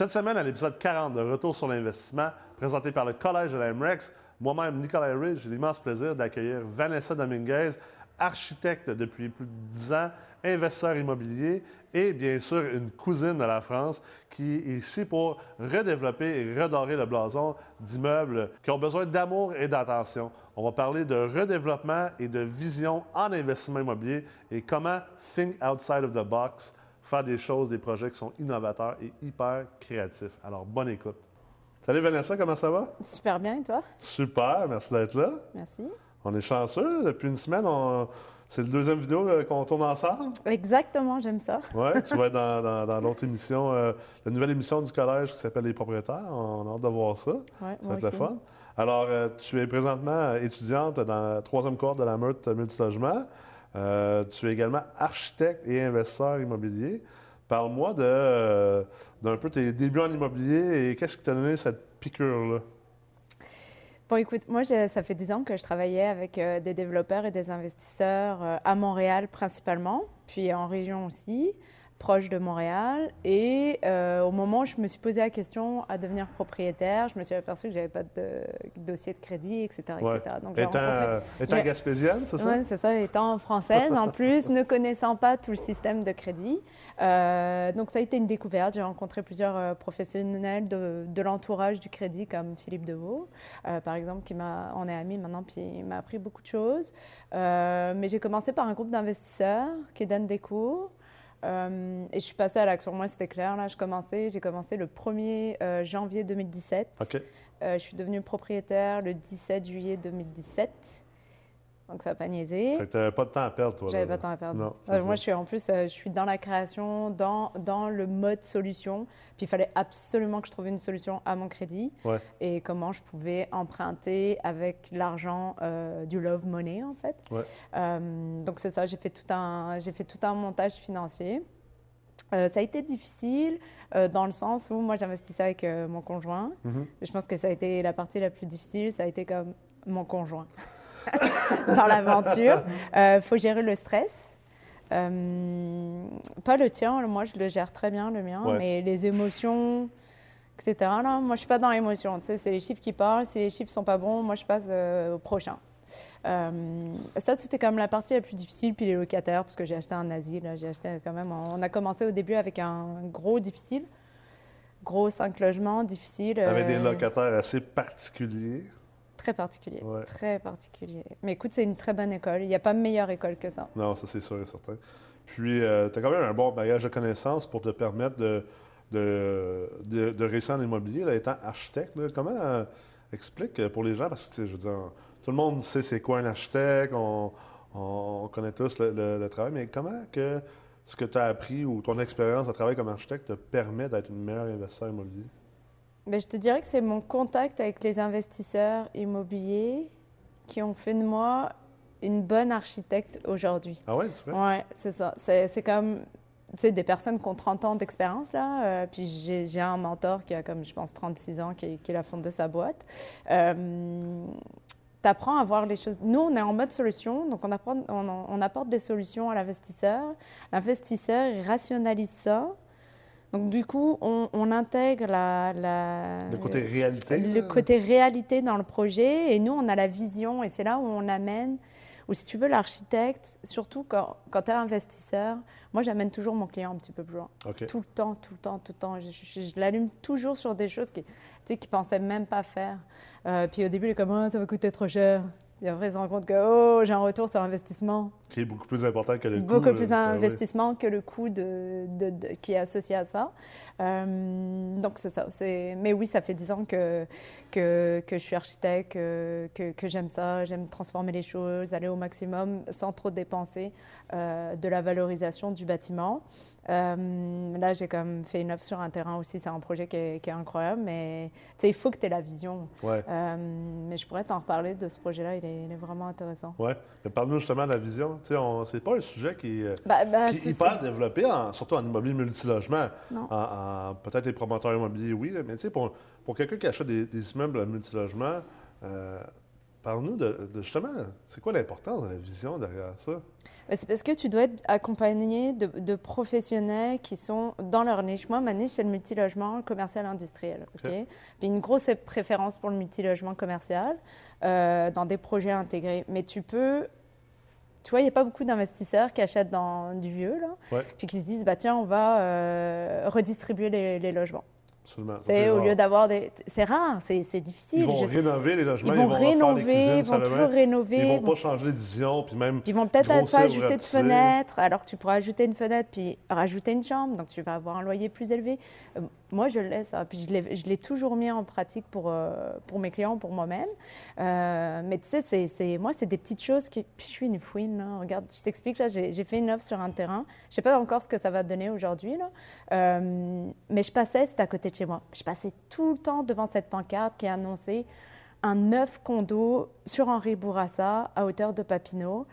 Cette semaine, à l'épisode 40 de Retour sur l'investissement, présenté par le Collège de la MREX, moi-même, Nicolas Ridge, j'ai l'immense plaisir d'accueillir Vanessa Dominguez, architecte depuis plus de 10 ans, investisseur immobilier et bien sûr une cousine de la France qui est ici pour redévelopper et redorer le blason d'immeubles qui ont besoin d'amour et d'attention. On va parler de redéveloppement et de vision en investissement immobilier et comment think outside of the box, faire des choses, des projets qui sont innovateurs et hyper créatifs. Alors, bonne écoute. Salut Vanessa, comment ça va? Super bien, et toi? Super, merci d'être là. Merci. On est chanceux. Depuis une semaine, c'est la deuxième vidéo euh, qu'on tourne ensemble. Exactement, j'aime ça. Oui, tu vas être dans, l'autre émission, euh, la nouvelle émission du collège qui s'appelle Les propriétaires. On a hâte de voir ça. Ouais, ça va être le fun. Alors, euh, tu es présentement étudiante dans la troisième cohorte de la Meurthe Multilogement. Tu es également architecte et investisseur immobilier. Parle-moi d'un peu tes débuts en immobilier et qu'est-ce qui t'a donné cette piqûre-là? Bon, écoute, moi, ça fait 10 ans que je travaillais avec euh, des développeurs et des investisseurs euh, à Montréal principalement, puis en région aussi proche de Montréal. Et euh, au moment où je me suis posé la question à devenir propriétaire, je me suis aperçu que j'avais pas de dossier de crédit, etc. etc. Donc, étant, rencontré... étant gaspésienne, c'est ça? Oui, c'est ça. Étant française, en plus, ne connaissant pas tout le système de crédit. Euh, donc, ça a été une découverte. J'ai rencontré plusieurs euh, professionnels de, de l'entourage du crédit, comme Philippe Deveau, par exemple, qui m'a, on est amis maintenant, puis il m'a appris beaucoup de choses. mais j'ai commencé par un groupe d'investisseurs qui donnent des cours. Euh, et je suis passée à l'action. Moi, c'était clair. Là, je commençais, j'ai commencé le 1er euh, janvier 2017. Euh, je suis devenue propriétaire le 17 juillet 2017. Donc, ça n'a pas niaisé. Fait que n'avais pas de temps à perdre, toi. J'avais pas de temps à perdre. Non, moi, je suis en plus, euh, je suis dans la création, dans, dans le mode solution. Puis, il fallait absolument que je trouve une solution à mon crédit. Et comment je pouvais emprunter avec l'argent euh, du love money, en fait. Euh, donc, c'est ça. J'ai fait, tout un, j'ai fait tout un montage financier. ça a été difficile dans le sens où moi j'investissais avec mon conjoint. Mm-hmm. Je pense que ça a été la partie la plus difficile, ça a été comme mon conjoint. dans l'aventure. Il euh, faut gérer le stress. Euh, pas le tien, moi je le gère très bien, le mien, mais les émotions, etc. Là, moi je suis pas dans l'émotion. Tu sais, c'est les chiffres qui parlent. Si les chiffres sont pas bons, moi je passe euh, au prochain. ça, c'était quand même la partie la plus difficile. Puis les locataires, parce que j'ai acheté un asile. J'ai acheté quand même. On a commencé au début avec un gros difficile. Gros cinq logements, difficile. Avec des locataires assez particuliers. Très particulier. Très particulier. Mais écoute, c'est une très bonne école. Il n'y a pas meilleure école que ça. Non, ça, c'est sûr et certain. Puis, euh, tu as quand même un bon bagage de connaissances pour te permettre de, de, de, réussir en immobilier, là, étant architecte. Comment euh, explique pour les gens, parce que, je veux dire, tout le monde sait c'est quoi un architecte, on, on connaît tous le, travail, mais comment que ce que tu as appris ou ton expérience de travail comme architecte te permet d'être une meilleure investisseur immobilier? Ben, je te dirais que c'est mon contact avec les investisseurs immobiliers qui ont fait de moi une bonne architecte aujourd'hui. Ah ouais, c'est vrai? Ouais, c'est ça. C'est comme sais, des personnes qui ont 30 ans d'expérience, là. Euh, puis j'ai un mentor qui a, comme je pense, 36 ans, qui, qui a fondé sa boîte. Euh, tu apprends à voir les choses. Nous, on est en mode solution, donc on, apprend, on, on apporte des solutions à l'investisseur. L'investisseur, il rationalise ça. Donc du coup, on, intègre la, le côté réalité. Le côté réalité dans le projet et nous, on a la vision et c'est là où on amène, ou si tu veux, l'architecte, surtout quand, quand tu es investisseur, moi j'amène toujours mon client un petit peu plus loin. Tout le temps, tout le temps, tout le temps. Je, l'allume toujours sur des choses qu'il ne pensait même pas faire. Euh, puis au début, il est comme, oh, ça va coûter trop cher. Et après, ils se rendent compte que oh, j'ai un retour sur investissement. Qui est beaucoup plus important que le coût. Beaucoup plus d'investissement que le coût de, qui est associé à ça. Euh, donc, c'est ça. Mais oui, ça fait dix ans que, que, que je suis architecte, que, que, j'aime ça. J'aime transformer les choses, aller au maximum sans trop dépenser euh, de la valorisation du bâtiment. Euh, là, j'ai comme fait une offre sur un terrain aussi. C'est un projet qui est, incroyable, mais il faut que tu aies la vision. Euh, mais je pourrais t'en reparler de ce projet-là. Il, est, vraiment intéressant. Oui. Parle-nous justement de la vision. C'est pas un sujet qui, euh, bah, bah, est hyper développé, surtout en immobilier multilogement. Peut-être les promoteurs immobiliers, oui, mais pour, pour quelqu'un qui achète des, immeubles multilogement, Parle-nous de, justement, c'est quoi l'importance de la vision derrière ça? Ben, c'est parce que tu dois être accompagné de, professionnels qui sont dans leur niche. Moi, ma niche, c'est le multilogement commercial industriel. OK? Puis une grosse préférence pour le multilogement commercial euh, dans des projets intégrés. Mais tu peux tu vois, il n'y a pas beaucoup d'investisseurs qui achètent dans du vieux, là, puis qui se disent, bah, tiens, on va euh, redistribuer les logements. C'est au lieu d'avoir des. C'est rare, c'est difficile. Ils vont rénover les logements. Ils vont, rénover, ils vont toujours rénover. Ils vont pas changer d'édition, puis même. Ils vont peut-être pas ajouter de fenêtre, alors que tu pourrais ajouter une fenêtre puis rajouter une chambre, donc tu vas avoir un loyer plus élevé. Euh, moi, je laisse, hein, puis je l'ai toujours mis en pratique pour, euh, pour mes clients, pour moi-même. Euh, mais tu sais, c'est moi, c'est des petites choses qui. Puis je suis une fouine. Regarde, je t'explique, là, j'ai fait une offre sur un terrain. Je sais pas encore ce que ça va donner aujourd'hui, là. Mais je passais, c'était à côté de Je passais tout le temps devant cette pancarte qui annonçait un neuf condo sur Henri Bourassa, à hauteur de Papineau.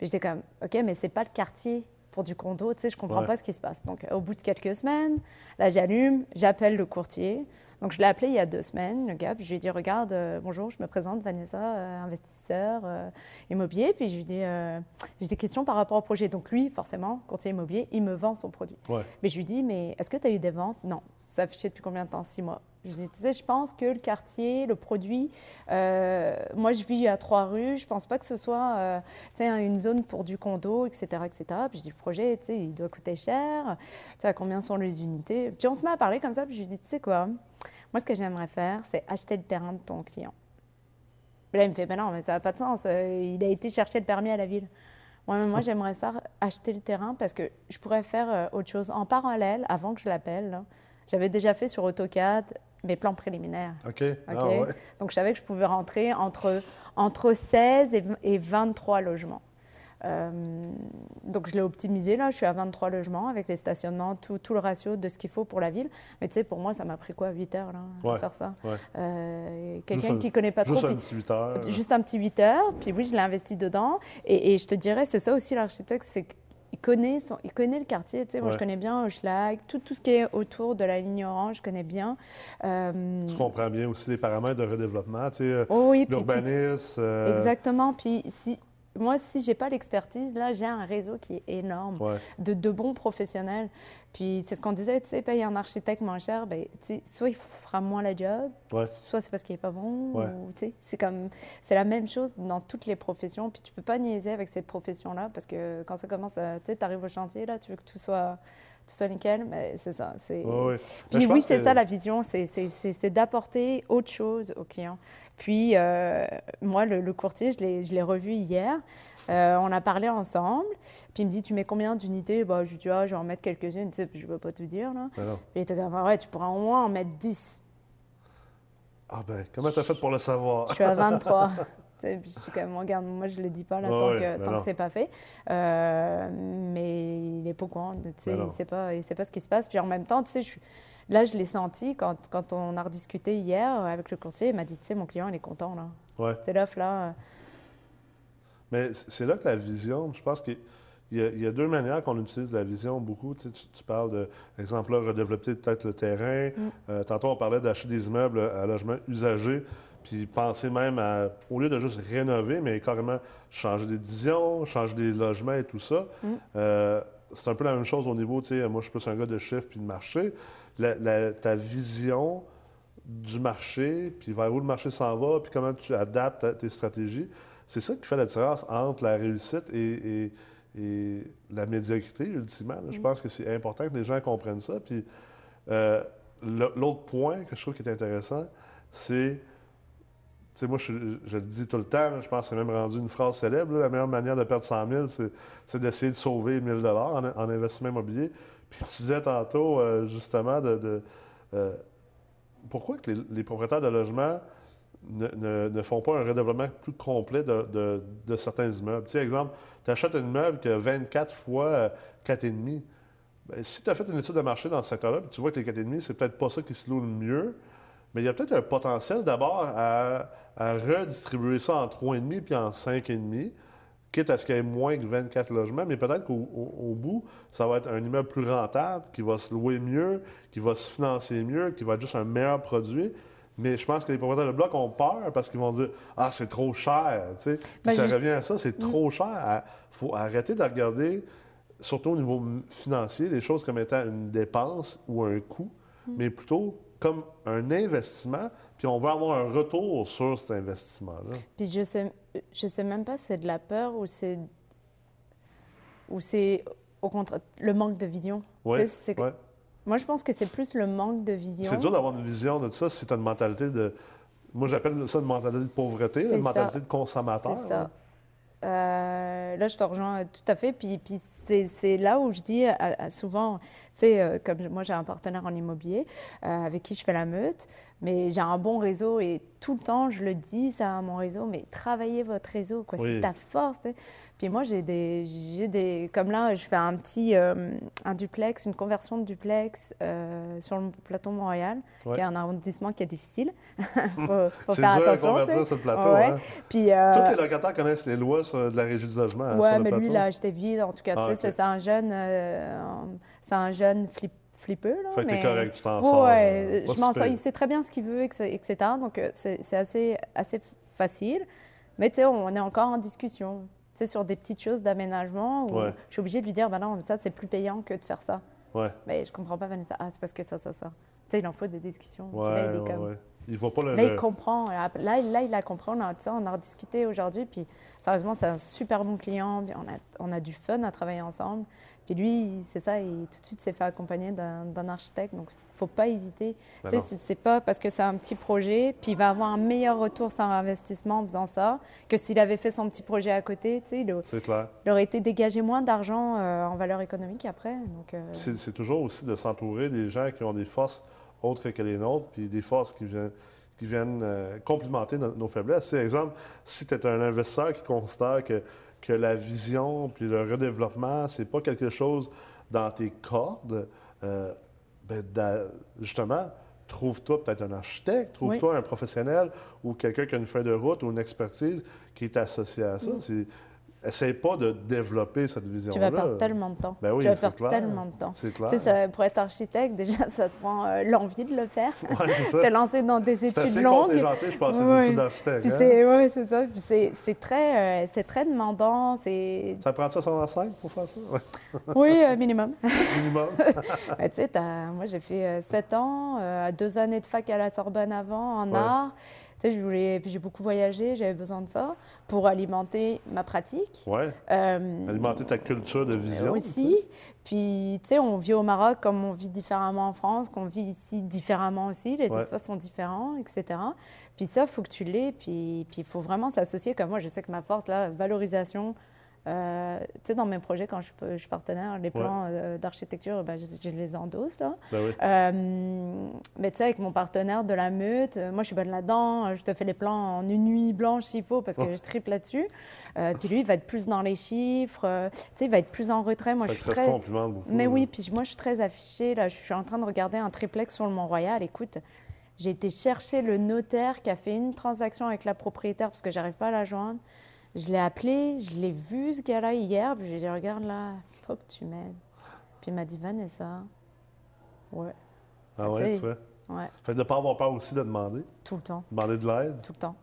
J'étais comme, OK, mais c'est pas le quartier pour du condo, tu sais, je comprends pas ce qui se passe. Donc, au bout de quelques semaines, là, j'allume, j'appelle le courtier. Donc, je l'ai appelé il y a deux semaines, le gars, puis je lui ai dit, regarde, euh, bonjour, je me présente, Vanessa, euh, investisseur euh, immobilier. Puis je lui ai dit, j'ai des questions par rapport au projet. Donc, lui, forcément, courtier immobilier, il me vend son produit. Mais je lui dis, mais est-ce que tu as eu des ventes? Non. Ça affiché depuis combien de temps Six mois. Je tu sais, je pense que le quartier, le produit, euh, moi je vis à trois rues, je pense pas que ce soit euh, tu sais, une zone pour du condo, etc. etc. Puis je dis, le projet, tu sais, il doit coûter cher, tu sais, combien sont les unités? Puis on se met à parler comme ça, puis je lui dis, tu sais quoi, moi ce que j'aimerais faire, c'est acheter le terrain de ton client. Puis là, il me fait, ben non, mais ça n'a pas de sens, euh, il a été chercher le permis à la ville. Moi, moi j'aimerais ça, acheter le terrain parce que je pourrais faire autre chose en parallèle avant que je l'appelle. J'avais déjà fait sur AutoCAD mes plans préliminaires. OK. Ah, ouais. Donc, je savais que je pouvais rentrer entre, entre 16 et, 23 logements. Euh, donc, je l'ai optimisé, là. Je suis à 23 logements avec les stationnements, tout, tout le ratio de ce qu'il faut pour la ville. Mais tu sais, pour moi, ça m'a pris quoi, 8 heures, là, pour faire ça? Euh, Quelqu'un qui ne connaît pas trop. Juste un petit 8 heures. Juste un petit 8 heures. Puis oui, je l'ai investi dedans. Et, et je te dirais, c'est ça aussi l'architecte, c'est il connaît, son, il connaît le quartier. Tu sais, Moi, je connais bien Hochelag, tout, tout ce qui est autour de la ligne orange, je connais bien. Euh... Tu comprends bien aussi les paramètres de redéveloppement, tu sais, euh, oh oui, l'urbanisme. Euh, exactement. Puis si, moi, si j'ai pas l'expertise, là, j'ai un réseau qui est énorme de, de, bons professionnels. Puis, c'est ce qu'on disait, tu sais, payer un architecte moins cher, ben, soit il fera moins la job, soit c'est parce qu'il est pas bon. Ou, c'est comme, c'est la même chose dans toutes les professions. Puis, tu peux pas niaiser avec cette profession-là parce que quand ça commence à, tu sais, arrives au chantier, là, tu veux que tout soit tout soit nickel, mais c'est ça. C'est... Puis oui, c'est ça la vision, c'est, d'apporter autre chose au client. Puis euh, moi, le, courtier, je l'ai, revu hier. Euh, on a parlé ensemble. Puis il me dit, tu mets combien d'unités? Bah, Je lui dis, ah, je vais en mettre quelques-unes. Tu sais, je ne peux pas tout dire. Là. Ben il était comme, ouais, tu pourras au moins en mettre 10. Ah ben, comment tu as fait pour le savoir? Je suis à 23. je suis comme, regarde, moi je ne le dis pas là, tant, que, tant que c'est pas fait. Euh, mais il est pas au courant, tu sais, il ne sait, pas, sait pas ce qui se passe. Puis en même temps, tu sais, je, là, je l'ai senti quand, quand on a rediscuté hier avec le courtier. Il m'a dit, tu sais, mon client, il est content là. Ouais. C'est l'offre là. Mais c'est là que la vision, je pense qu'il y, a deux manières qu'on utilise la vision beaucoup. Tu, tu, parles de, exemple, là, redévelopper peut-être le terrain. Mm. Euh, tantôt, on parlait d'acheter des immeubles à logement usagé. Puis penser même à, au lieu de juste rénover, mais carrément changer des divisions, changer des logements et tout ça. Mm. Euh, c'est un peu la même chose au niveau, tu sais, moi je suis plus un gars de chiffres puis de marché. ta vision du marché, puis vers où le marché s'en va, puis comment tu adaptes tes stratégies, c'est ça qui fait la différence entre la réussite et, la médiocrité, ultimement. Je mm. pense que c'est important que les gens comprennent ça. Puis euh, l'autre point que je trouve qui est intéressant, c'est moi, je, le dis tout le temps, je pense que c'est même rendu une phrase célèbre. la meilleure manière de perdre 100 000, c'est d'essayer de sauver 1 000 en, en, investissement immobilier. Puis tu disais tantôt, euh, justement, de, euh, pourquoi que les, propriétaires de logements ne, font pas un redéveloppement plus complet de, certains immeubles? Tu exemple, tu achètes un immeuble qui a 24 fois 4,5. Bien, si tu as fait une étude de marché dans ce secteur-là, tu vois que les 4,5, c'est peut-être pas ça qui se loue le mieux, mais il y a peut-être un potentiel d'abord à, redistribuer ça en 3,5 puis en 5,5, quitte à ce qu'il y ait moins que 24 logements, mais peut-être qu'au bout, ça va être un immeuble plus rentable, qui va se louer mieux, qui va se financer mieux, qui va être juste un meilleur produit. Mais je pense que les propriétaires de blocs ont peur parce qu'ils vont dire Ah, c'est trop cher. Tu sais. Ben, ça revient à ça, c'est mm. trop cher. Il faut arrêter de regarder, surtout au niveau financier, les choses comme étant une dépense ou un coût, mm. mais plutôt comme un investissement, puis on va avoir un retour sur cet investissement-là. Puis je sais, je sais même pas si c'est de la peur ou c'est ou c'est au contraire le manque de vision. Oui, Moi, je pense que c'est plus le manque de vision. C'est dur d'avoir une vision de ça si tu as une mentalité de. Moi, j'appelle ça une mentalité de pauvreté, une mentalité de consommateur. C'est ça. Euh, là, je te rejoins tout à fait. Puis, puis c'est là où je dis souvent, tu sais, euh, comme moi, j'ai un partenaire en immobilier euh, avec qui je fais la meute, mais j'ai un bon réseau et tout le temps, je le dis ça à mon réseau, mais travaillez votre réseau, quoi. C'est ta force. Puis moi, j'ai des, des. Comme là, je fais un petit. un duplex, une conversion de duplex sur le plateau Montréal, qui est un arrondissement qui est difficile. faut, faut faire dur attention. À convertir sur le plateau. Ouais. Hein. Puis, Tous les locataires connaissent les lois de la régie du logement. Hein, oui, mais lui, il a acheté vide. En tout cas, ah, c'est un jeune, euh, c'est un jeune flip, flippeux. Là, fait mais... correct, tu t'en sors. Ouais, je m'en sors. Il sait très bien ce qu'il veut, etc. Donc, euh, c'est assez, assez facile. Mais tu sais, on est encore en discussion. Tu sais, sur des petites choses d'aménagement où je suis obligée de lui dire, ben non, ça, c'est plus payant que de faire ça. Ouais. Mais je comprends pas, Vanessa. Ah, c'est parce que ça, ça, ça. Tu sais, il en faut des discussions. Ouais, là, il est comme... Il voit pas le... Là, il comprend. Là, là, il a compris. On a, on a discuté aujourd'hui. Puis, sérieusement, c'est un super bon client. On a, on a du fun à travailler ensemble. Puis lui, c'est ça, il tout de suite s'est fait accompagner d'un architecte. Donc, il ne faut pas hésiter. Ben tu sais, c'est pas parce que c'est un petit projet, puis il va avoir un meilleur retour sur investissement en faisant ça, que s'il avait fait son petit projet à côté, tu sais, il, aurait été dégagé moins d'argent euh, en valeur économique après. Euh, C'est toujours aussi de s'entourer des gens qui ont des forces autres que les nôtres, puis des forces qui viennent, qui viennent euh, complimenter nos, faiblesses. C'est exemple, si tu es un investisseur qui constate que, que la vision puis le redéveloppement, c'est pas quelque chose dans tes cordes, euh, ben, justement, trouve-toi peut-être un architecte, trouve-toi un professionnel ou quelqu'un qui a une feuille de route ou une expertise qui est associé à ça. Essaye pas de développer cette vision-là. Tu vas perdre tellement de temps. Ben oui, tu vas perdre tellement de temps. C'est clair. Tu sais, pour être architecte, déjà, ça te prend euh, l'envie de le faire. C'est ça. te lancer dans des études assez longues. C'est je pense, ces études d'architecte. Hein? Oui, c'est ça. Puis c'est très, euh, très demandant. Ça prend ça son 5 pour faire ça? oui, euh, minimum. minimum. tu sais, moi, j'ai fait 7 ans, deux années de fac à la Sorbonne avant, en art je voulais, puis j'ai beaucoup voyagé, j'avais besoin de ça pour alimenter ma pratique. Oui. Euh, alimenter ta culture de vision. Aussi. Puis, tu sais, on vit au Maroc comme on vit différemment en France, qu'on vit ici différemment aussi. Les espaces sont différents, etc. Puis ça, il faut que tu l'aies. Puis il faut vraiment s'associer. Comme moi, je sais que ma force, la valorisation, euh, tu sais, dans mes projets, quand je, suis partenaire, les plans euh, d'architecture, ben, je, les endosse. Là. Ben euh, mais tu sais, avec mon partenaire de la meute, moi, je suis bonne là-dedans. Je te fais les plans en une nuit blanche s'il faut, parce que je triple là-dessus. puis lui, il va être plus dans les chiffres. tu sais, il va être plus en retrait. Moi, je suis très... Beaucoup, mais oui, puis moi, je suis très affichée. Là, je suis en train de regarder un triplex sur le Mont-Royal. Écoute, j'ai été chercher le notaire qui a fait une transaction avec la propriétaire parce que j'arrive pas à la joindre. Je l'ai appelé, je l'ai vu, ce gars-là, hier. Puis j'ai dit, regarde là, faut que tu m'aides. Puis il m'a dit, Vanessa, ouais. Ah ouais, tu vois? Ouais. Fait de ne pas avoir peur aussi de demander. Tout le temps. Demander de l'aide. Tout le temps.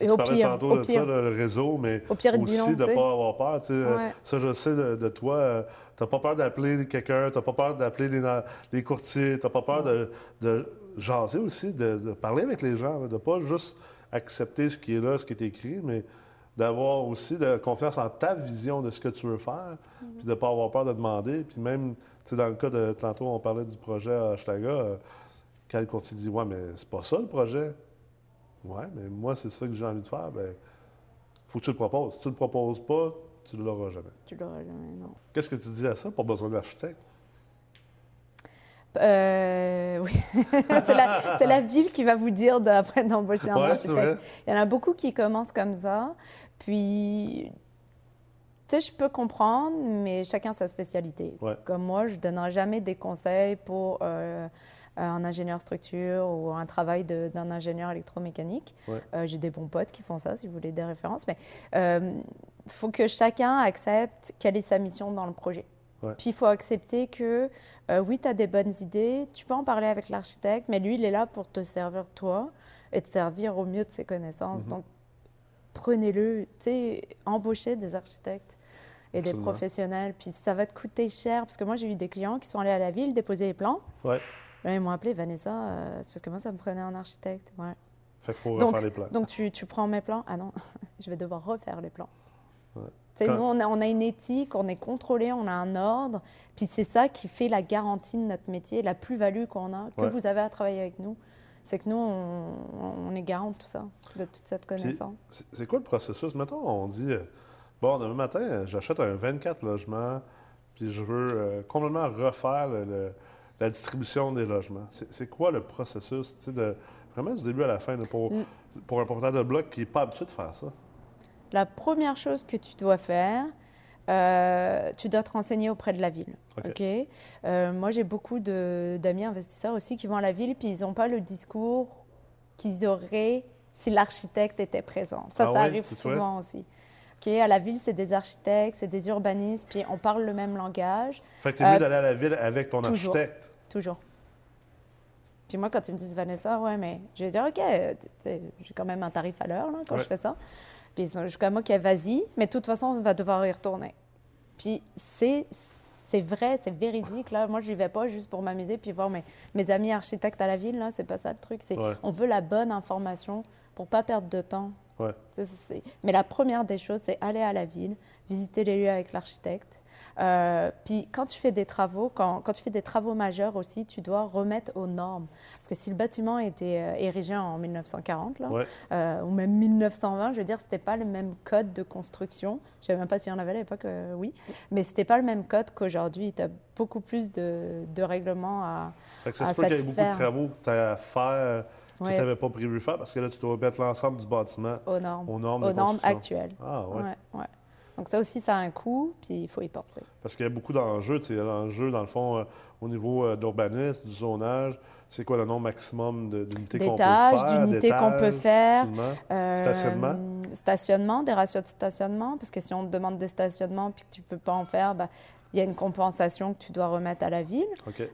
Et tu au parlais pire, tantôt de ça, le réseau, mais aussi de ne pas avoir peur. Tu sais, euh, Ça, je sais de, toi. Euh, tu n'as pas peur d'appeler quelqu'un, tu n'as pas peur d'appeler les, les, courtiers, tu n'as pas peur de, de, jaser aussi, de, parler avec les gens, de ne pas juste accepter ce qui est là, ce qui est écrit, mais d'avoir aussi de confiance en ta vision de ce que tu veux faire, mhm. puis de ne pas avoir peur de demander. Puis même, tu sais, dans le cas de tantôt, on parlait du projet à euh, quand le courtier dit Ouais, mais c'est pas ça le projet. Ouais, mais moi, c'est ça que j'ai envie de faire. Bien, faut que tu le proposes. Si tu ne le proposes pas, tu ne l'auras jamais. Tu l'auras jamais, non. Qu'est-ce que tu dis à ça? Pas besoin d'architecte? Euh, oui, c'est la, ville qui va vous dire après d'embaucher un architecte. Il y en a beaucoup qui commencent comme ça. Puis, tu sais, je peux comprendre, mais chacun sa spécialité. Comme moi, je ne donnerai jamais des conseils pour euh, un ingénieur structure ou un travail d'un ingénieur électromécanique. Euh, j'ai des bons potes qui font ça, si vous voulez des références. Mais il faut que chacun accepte quelle est sa mission dans le projet. Puis il faut accepter que, euh, oui, tu as des bonnes idées, tu peux en parler avec l'architecte, mais lui, il est là pour te servir toi et te servir au mieux de ses connaissances. Mhm. Donc, prenez-le, tu sais, embauchez des architectes et des professionnels. Puis ça va te coûter cher, parce que moi, j'ai eu des clients qui sont allés à la ville déposer les plans. Ouais. Là, ils m'ont appelé Vanessa, euh, c'est parce que moi, ça me prenait un architecte. Ouais. Fait qu'il faut refaire les plans. Donc, tu, tu, prends mes plans? Ah non, je vais devoir refaire les plans. Nous, on a, on a, une éthique, on est contrôlé, on a un ordre. Puis c'est ça qui fait la garantie de notre métier, la plus-value qu'on a, que vous avez à travailler avec nous. C'est que nous, on, est garant de tout ça, de toute cette connaissance. C'est quoi le processus? Mettons, on dit, euh, bon, demain matin, j'achète un 24 logements, puis je veux euh, complètement refaire la distribution des logements. C'est quoi le processus, de, vraiment du début à la fin, pour, pour un propriétaire de bloc qui n'est pas habitué de faire ça? La première chose que tu dois faire, euh, tu dois te renseigner auprès de la ville. Euh, moi, j'ai beaucoup d'amis investisseurs aussi qui vont à la ville puis ils n'ont pas le discours qu'ils auraient si l'architecte était présent. Ça, ah ça arrive souvent aussi. À la ville, c'est des architectes, c'est des urbanistes, puis on parle le même langage. Fait que tu es mieux euh, d'aller à la ville avec ton architecte. Toujours. Puis moi, quand ils me disent Vanessa, ouais, mais je vais dire, OK, j'ai quand même un tarif à l'heure quand je fais ça. Puis jusqu'à moi, qui vas-y, mais de toute façon, on va devoir y retourner. Puis c'est c'est vrai, c'est véridique. Là, moi, je n'y vais pas juste pour m'amuser puis voir mes, mes amis architectes à la ville. Là, c'est pas ça le truc. C'est on veut la bonne information pour pas perdre de temps. Mais la première des choses, c'est aller à la ville, visiter les lieux avec l'architecte. Euh, puis quand tu fais des travaux, quand, quand, tu fais des travaux majeurs aussi, tu dois remettre aux normes. Parce que si le bâtiment était euh, érigé en 1940, là, euh, ou même 1920, je veux dire, c'était pas le même code de construction. Je ne sais même pas s'il y en avait à l'époque, oui. Mais c'était pas le même code qu'aujourd'hui. Tu as beaucoup plus de, de règlements à, fait que ça qu'il y a beaucoup de travaux que tu as à faire que tu n'avais pas prévu faire parce que là, tu dois mettre l'ensemble du bâtiment aux normes, aux normes, aux normes actuelles. Ah, ouais. ouais. Donc ça aussi, ça a un coût, puis il faut y penser. Parce qu'il y a beaucoup d'enjeux. Il y a l'enjeu, dans le fond, euh, au niveau euh, d'urbanisme, du zonage. C'est quoi le nombre maximum d'unités qu'on peut faire? d'unités qu'on peut faire. Euh, stationnement? Stationnement, des ratios de stationnement. Parce que si on te demande des stationnements puis que tu ne peux pas en faire, ben, il y a une compensation que tu dois remettre à la ville.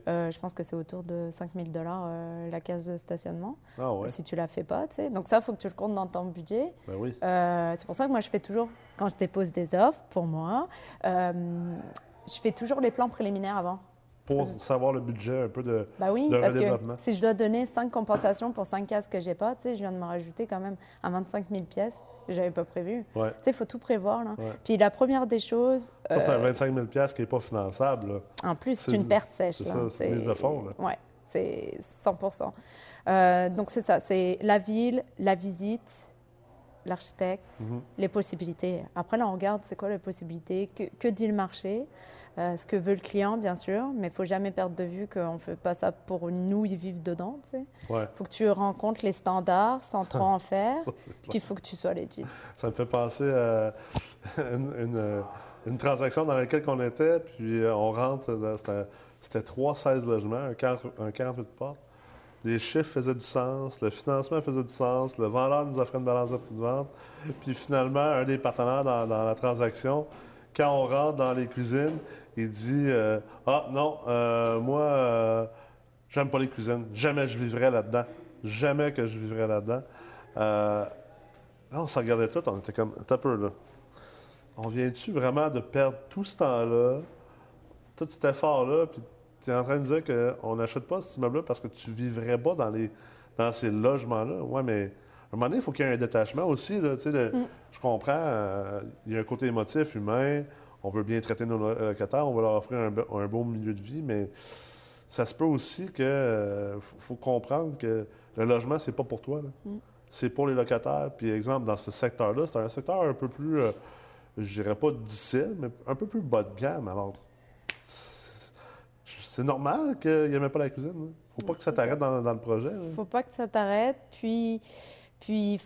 Euh, je pense que c'est autour de 5 000 dollars euh, la case de stationnement, ah si tu ne la fais pas. Donc ça, il faut que tu le comptes dans ton budget. Ben oui. Euh, c'est pour ça que moi, je fais toujours, quand je dépose des offres pour moi, je fais toujours les plans préliminaires avant. Pour savoir le budget un peu de, bah oui, parce que si je dois donner 5 compensations pour 5 cases que j'ai pas, je viens de me rajouter quand même à 25 000 pièces j'avais pas prévu. Tu sais, il faut tout prévoir. Là. Puis la première des choses. Ça, c'est un 25 000 qui n'est pas finançable. En plus, c'est une perte sèche. C'est ça, c'est mise de fond. Oui, c'est 100 euh, Donc, c'est ça. C'est la ville, la visite, l'architecte, mhm. les possibilités. Après, là, on regarde c'est quoi les possibilités, que, que dit le marché, euh, ce que veut le client, bien sûr, mais il faut jamais perdre de vue qu'on ne fait pas ça pour nous y vivre dedans. Il faut que tu rencontres les standards sans trop en faire, puis il faut que tu sois legit. Ça me fait penser à une, une, transaction dans laquelle on était, puis euh, on rentre, c'était 3-16 logements, un, 40, un 48 portes les chiffres faisaient du sens, le financement faisait du sens, le vendeur nous offrait une balance de prix de vente. Puis finalement, un des partenaires dans, la transaction, quand on rentre dans les cuisines, il dit euh, Ah non, euh, moi, euh, j'aime pas les cuisines. Jamais je vivrai là-dedans. Jamais que je vivrai là-dedans. là, on se regardait tout, on était comme T'as peu là. On vient-tu vraiment de perdre tout ce temps-là, tout cet effort-là, puis tu es en train de dire qu'on n'achète pas cet immeuble-là parce que tu vivrais pas dans, les, dans ces logements-là? Oui, mais à un moment donné, il faut qu'il y ait un détachement aussi. Là, mm. Je comprends, euh, il y a un côté émotif, humain. On veut bien traiter nos locataires, on va leur offrir un, un beau milieu de vie, mais ça se peut aussi que euh, faut, comprendre que le logement, c'est pas pour toi. Mm. C'est pour les locataires. Puis, exemple, dans ce secteur-là, c'est un secteur un peu plus, euh, je dirais pas difficile, mais un peu plus bas de gamme. Alors, c'est normal qu'il n'y ait pas la cuisine. ne Faut pas que ça t'arrête dans, le projet. ne Faut pas que ça t'arrête. Puis, puis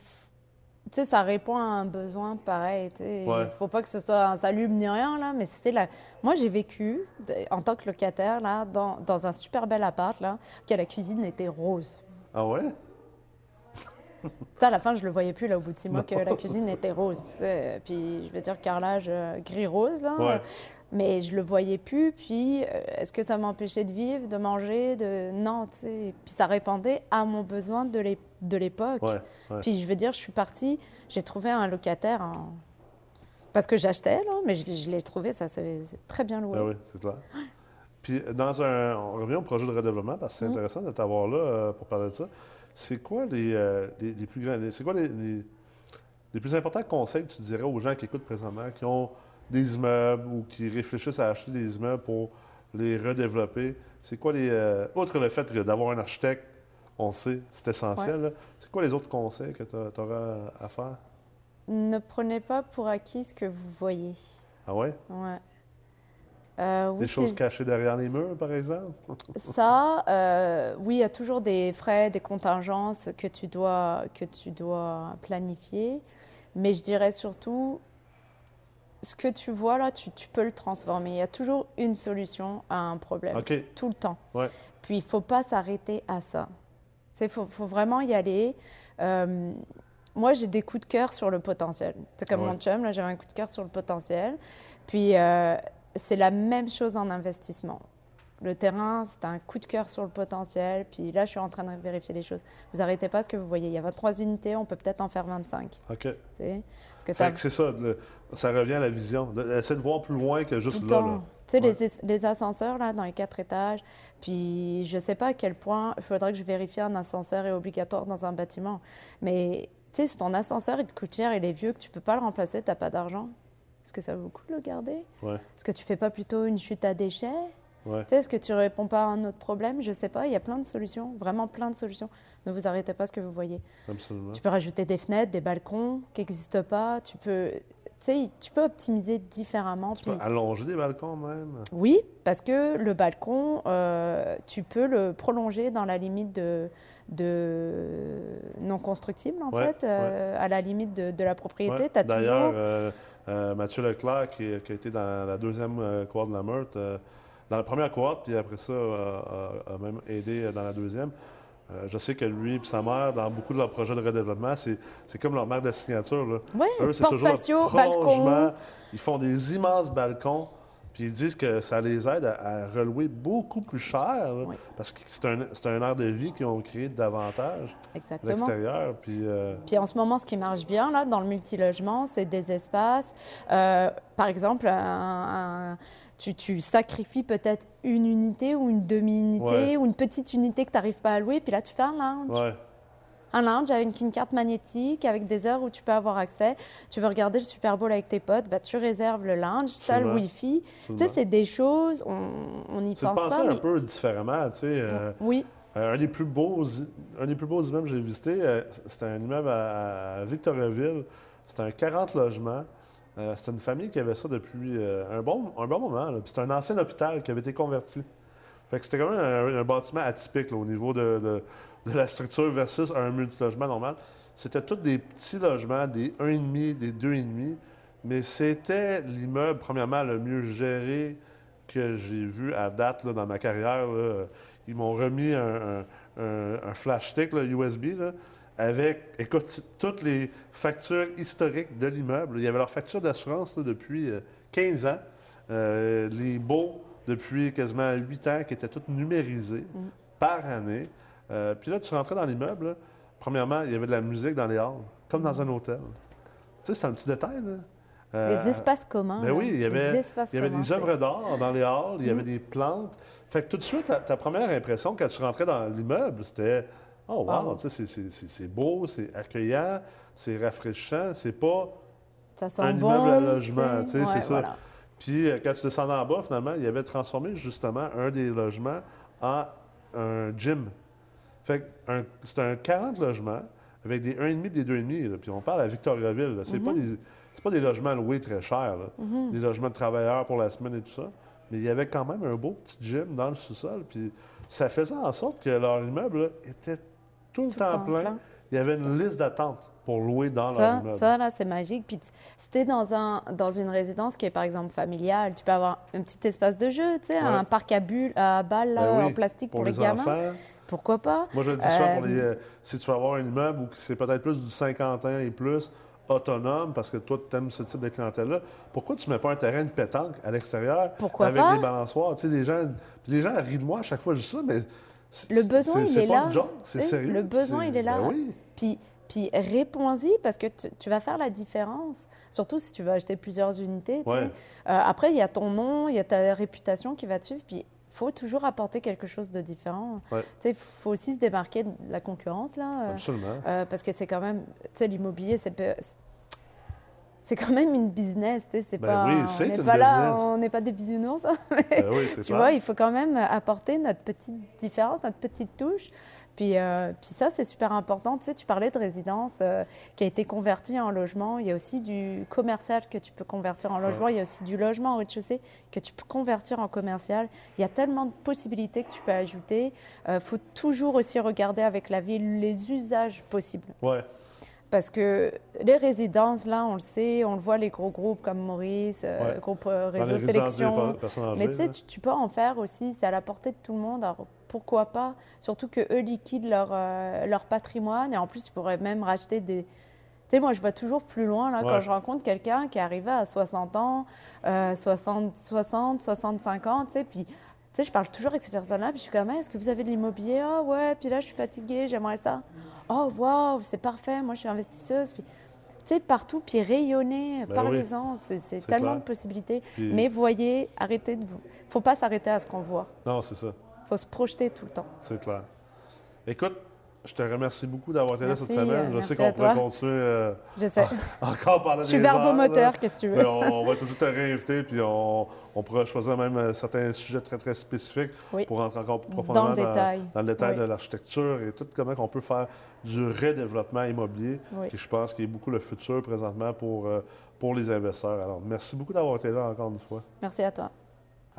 tu sais, ça répond à un besoin pareil. Il ne faut pas que ce soit un ni rien, là, mais c'était la... Moi, j'ai vécu en tant que locataire là, dans, dans un super bel appart, là, que la cuisine était rose. Ah ouais? à la fin, je le voyais plus là au bout de six mois que la cuisine était rose. Puis je vais dire carrelage euh, gris-rose là. Mais je le voyais plus. Puis euh, est-ce que ça m'empêchait de vivre, de manger, de non, tu sais. Puis ça répondait à mon besoin de l'époque. Puis je veux dire, je suis partie, j'ai trouvé un locataire parce que j'achetais là, mais je, l'ai trouvé, ça c'est très bien loué. Ah oui, c'est clair. Puis dans un, on revient au projet de redéveloppement parce que c'est mm. intéressant de t'avoir là euh, pour parler de ça. C'est quoi les, euh, les, plus grands, c'est quoi les, les, plus importants conseils que tu dirais aux gens qui écoutent présentement, qui ont des immeubles ou qui réfléchissent à acheter des immeubles pour les redévelopper? C'est quoi les, euh, outre le fait d'avoir un architecte, on sait, c'est essentiel. C'est quoi les autres conseils que tu auras à faire? Ne prenez pas pour acquis ce que vous voyez. Ah ouais? Ouais. Euh, des choses cachées derrière les murs, par exemple? Ça, euh, oui, il y a toujours des frais, des contingences que tu dois, que tu dois planifier. Mais je dirais surtout, ce que tu vois là, tu, peux le transformer. Il y a toujours une solution à un problème, tout le temps. Puis il ne faut pas s'arrêter à ça. Il faut, faut, vraiment y aller. Euh, moi, j'ai des coups de cœur sur le potentiel. C'est comme mon chum, là, j'avais un coup de cœur sur le potentiel. Puis c'est la même chose en investissement. Le terrain, c'est un coup de cœur sur le potentiel. Puis là, je suis en train de vérifier les choses. Vous n'arrêtez pas ce que vous voyez. Il y a 23 unités, on peut peut-être en faire 25. OK. C'est ça. ça revient à la vision. Essayer de voir plus loin que juste là. Tu sais, les, ascenseurs, là, dans les quatre étages. Puis je ne sais pas à quel point il faudrait que je vérifie un ascenseur est obligatoire dans un bâtiment. Mais tu sais, si ton ascenseur, il te coûte cher, il est vieux, que tu ne peux pas le remplacer, tu n'as pas d'argent. Est-ce que ça vaut le coup de le garder? Est-ce que tu fais pas plutôt une chute à déchets? Est-ce que tu réponds pas à un autre problème? Je sais pas. Il y a plein de solutions, vraiment plein de solutions. Ne vous arrêtez pas à ce que vous voyez. Absolument. Tu peux rajouter des fenêtres, des balcons qui n'existent pas. Tu peux, tu peux optimiser différemment. Tu peux allonger des balcons même. Oui, parce que le balcon, euh, tu peux le prolonger dans la limite de, de non constructible en fait, euh, à la limite de, la propriété. D'ailleurs. Euh, euh, Mathieu Leclerc, qui, a été dans la deuxième cohorte de la Meurthe, dans la première cohorte, puis après ça, a même aidé dans la deuxième. je sais que lui et sa mère, dans beaucoup de leurs projets de redéveloppement, c'est comme leur mère de signature. Oui, porte-patio, balcon. Ils font des immenses balcons ils disent que ça les aide à, relouer beaucoup plus cher, parce que c'est un, un, air de vie qu'ils ont créé davantage à l'extérieur. Puis, euh, puis en ce moment, ce qui marche bien là, dans le multilogement, c'est des espaces. Euh, par exemple, tu, tu, sacrifies peut-être une unité ou une demi-unité ou une petite unité que tu n'arrives pas à louer, puis là, tu fais un lounge un lounge avec une carte magnétique, avec des heures où tu peux avoir accès. Tu veux regarder le Super Bowl avec tes potes, bah, tu réserves le lounge, tu as le Wi-Fi. Tu sais, c'est des choses, on n'y pense pas. C'est un peu différemment, tu sais. Euh, oui. Euh, un, des plus beaux, un des plus beaux immeubles que j'ai visité, euh, c'était un immeuble à, Victoriaville. C'était un 40 logements. C'était une famille qui avait ça depuis un, bon, un bon moment. C'était un ancien hôpital qui avait été converti. Fait que c'était quand même un, bâtiment atypique au niveau de la structure versus un multilogement normal. C'était tous des petits logements, des 1,5, des 2,5, mais c'était l'immeuble, premièrement, le mieux géré que j'ai vu à date dans ma carrière. Ils m'ont remis un, flash stick USB avec, écoute, toutes les factures historiques de l'immeuble. Il y avait leur facture d'assurance depuis 15 euh, ans. Euh, les baux depuis quasiment 8 ans qui étaient toutes numérisés mm. par année. Euh, puis là, tu rentrais dans l'immeuble. Premièrement, il y avait de la musique dans les halls, comme dans un hôtel. Tu sais, c'est un petit détail. Là. Euh, espaces communs. Mais ben oui, il y avait, il y avait des œuvres d'art dans les halls, il y avait mm. des plantes. Fait que tout de suite, ta, première impression quand tu rentrais dans l'immeuble, c'était Oh, wow, c'est beau, c'est accueillant, c'est rafraîchissant, c'est pas un immeuble à logement, tu sais, c'est ça. Puis euh, quand tu descendais en bas, finalement, il avait transformé justement un des logements en un gym. Fait c'est un 40 logements avec des 1,5 et des 2,5. Puis on parle à Victoriaville. Ce n'est pas, mhm. pas, des logements loués très chers. Mhm. Des logements de travailleurs pour la semaine et tout ça. Mais il y avait quand même un beau petit gym dans le sous-sol. Puis ça faisait en sorte que leur immeuble était tout le temps plein. Il y avait une liste d'attente pour louer dans ça, leur. Ça, là, c'est magique. Puis c'était dans, un, dans une résidence qui est, par exemple, familiale. Tu peux avoir un petit espace de jeu, tu sais, un parc à bulles, à balles, en plastique pour, les, gamins. pourquoi pas? Moi, je le dis souvent, pour les, si tu vas avoir un immeuble où c'est peut-être plus du 50 ans et plus, autonome, parce que toi, tu aimes ce type de clientèle-là, pourquoi tu ne mets pas un terrain de pétanque à l'extérieur avec des balançoires? Tu sais, les gens, les gens rient de moi à chaque fois je dis ça, mais le besoin, il est, là. C'est sérieux. Le besoin, il est là. Oui. Puis, puis réponds-y parce que tu, vas faire la différence. Surtout si tu veux acheter plusieurs unités. Euh, après, il y a ton nom, il y a ta réputation qui va te suivre. Puis il faut toujours apporter quelque chose de différent. Il faut aussi se démarquer de la concurrence. Là, euh, Absolument. Euh, parce que c'est quand même, tu sais, l'immobilier, c'est c'est quand même une business, tu sais, c'est ben pas... Oui, c'est une business. Là, on n'est pas des bisounours, ben oui, tu vois, il faut quand même apporter notre petite différence, notre petite touche. Puis, euh, puis ça, c'est super important. Tu sais, tu parlais de résidence euh, qui a été convertie en logement. Il y a aussi du commercial que tu peux convertir en logement. Il y a aussi du logement au rez-de-chaussée que tu peux convertir en commercial. Il y a tellement de possibilités que tu peux ajouter. Il euh, faut toujours aussi regarder avec la ville les usages possibles. Ouais. Parce que les résidences, là, on le sait, on le voit, les gros groupes comme Maurice, euh, groupe euh, Réseau Sélection. Mais tu sais, tu, peux en faire aussi, c'est à la portée de tout le monde. Alors pourquoi pas? Surtout qu'eux liquident leur, euh, leur patrimoine et en plus, tu pourrais même racheter des. Tu sais, moi, je vois toujours plus loin, là, quand je rencontre quelqu'un qui est arrivé à 60 ans, 60, 60, 65 ans, tu sais, puis sais, je parle toujours avec ces personnes-là, puis je suis comme, est-ce que vous avez de l'immobilier? Ah ouais, puis là, je suis fatiguée, j'aimerais ça. Oh, waouh, c'est parfait, moi, je suis investisseuse. Puis, tu sais, partout, puis rayonner, ben parlez-en, c'est tellement de possibilités. Mais voyez, arrêtez de vous. faut pas s'arrêter à ce qu'on voit. Non, c'est ça. faut se projeter tout le temps. C'est clair. Écoute, je te remercie beaucoup d'avoir été là cette semaine. Je sais qu'on pourrait continuer euh, je sais. encore pendant Je suis verbomoteur, qu'est-ce que tu veux? on, va toujours te réinviter, puis on, on pourra choisir même euh, certains sujets très, très spécifiques pour rentrer encore plus profondément dans le détail, dans, le détail de l'architecture et tout comment on peut faire du redéveloppement immobilier, qui je pense qui est beaucoup le futur présentement pour, euh, pour les investisseurs. Alors, merci beaucoup d'avoir été là encore une fois. Merci à toi.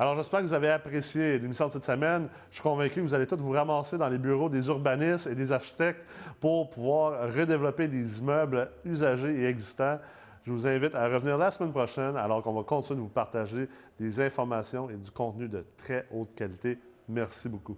Alors, j'espère que vous avez apprécié l'émission de cette semaine. Je suis convaincu que vous allez tous vous ramasser dans les bureaux des urbanistes et des architectes pour pouvoir redévelopper des immeubles usagés et existants. Je vous invite à revenir la semaine prochaine alors qu'on va continuer de vous partager des informations et du contenu de très haute qualité. Merci beaucoup.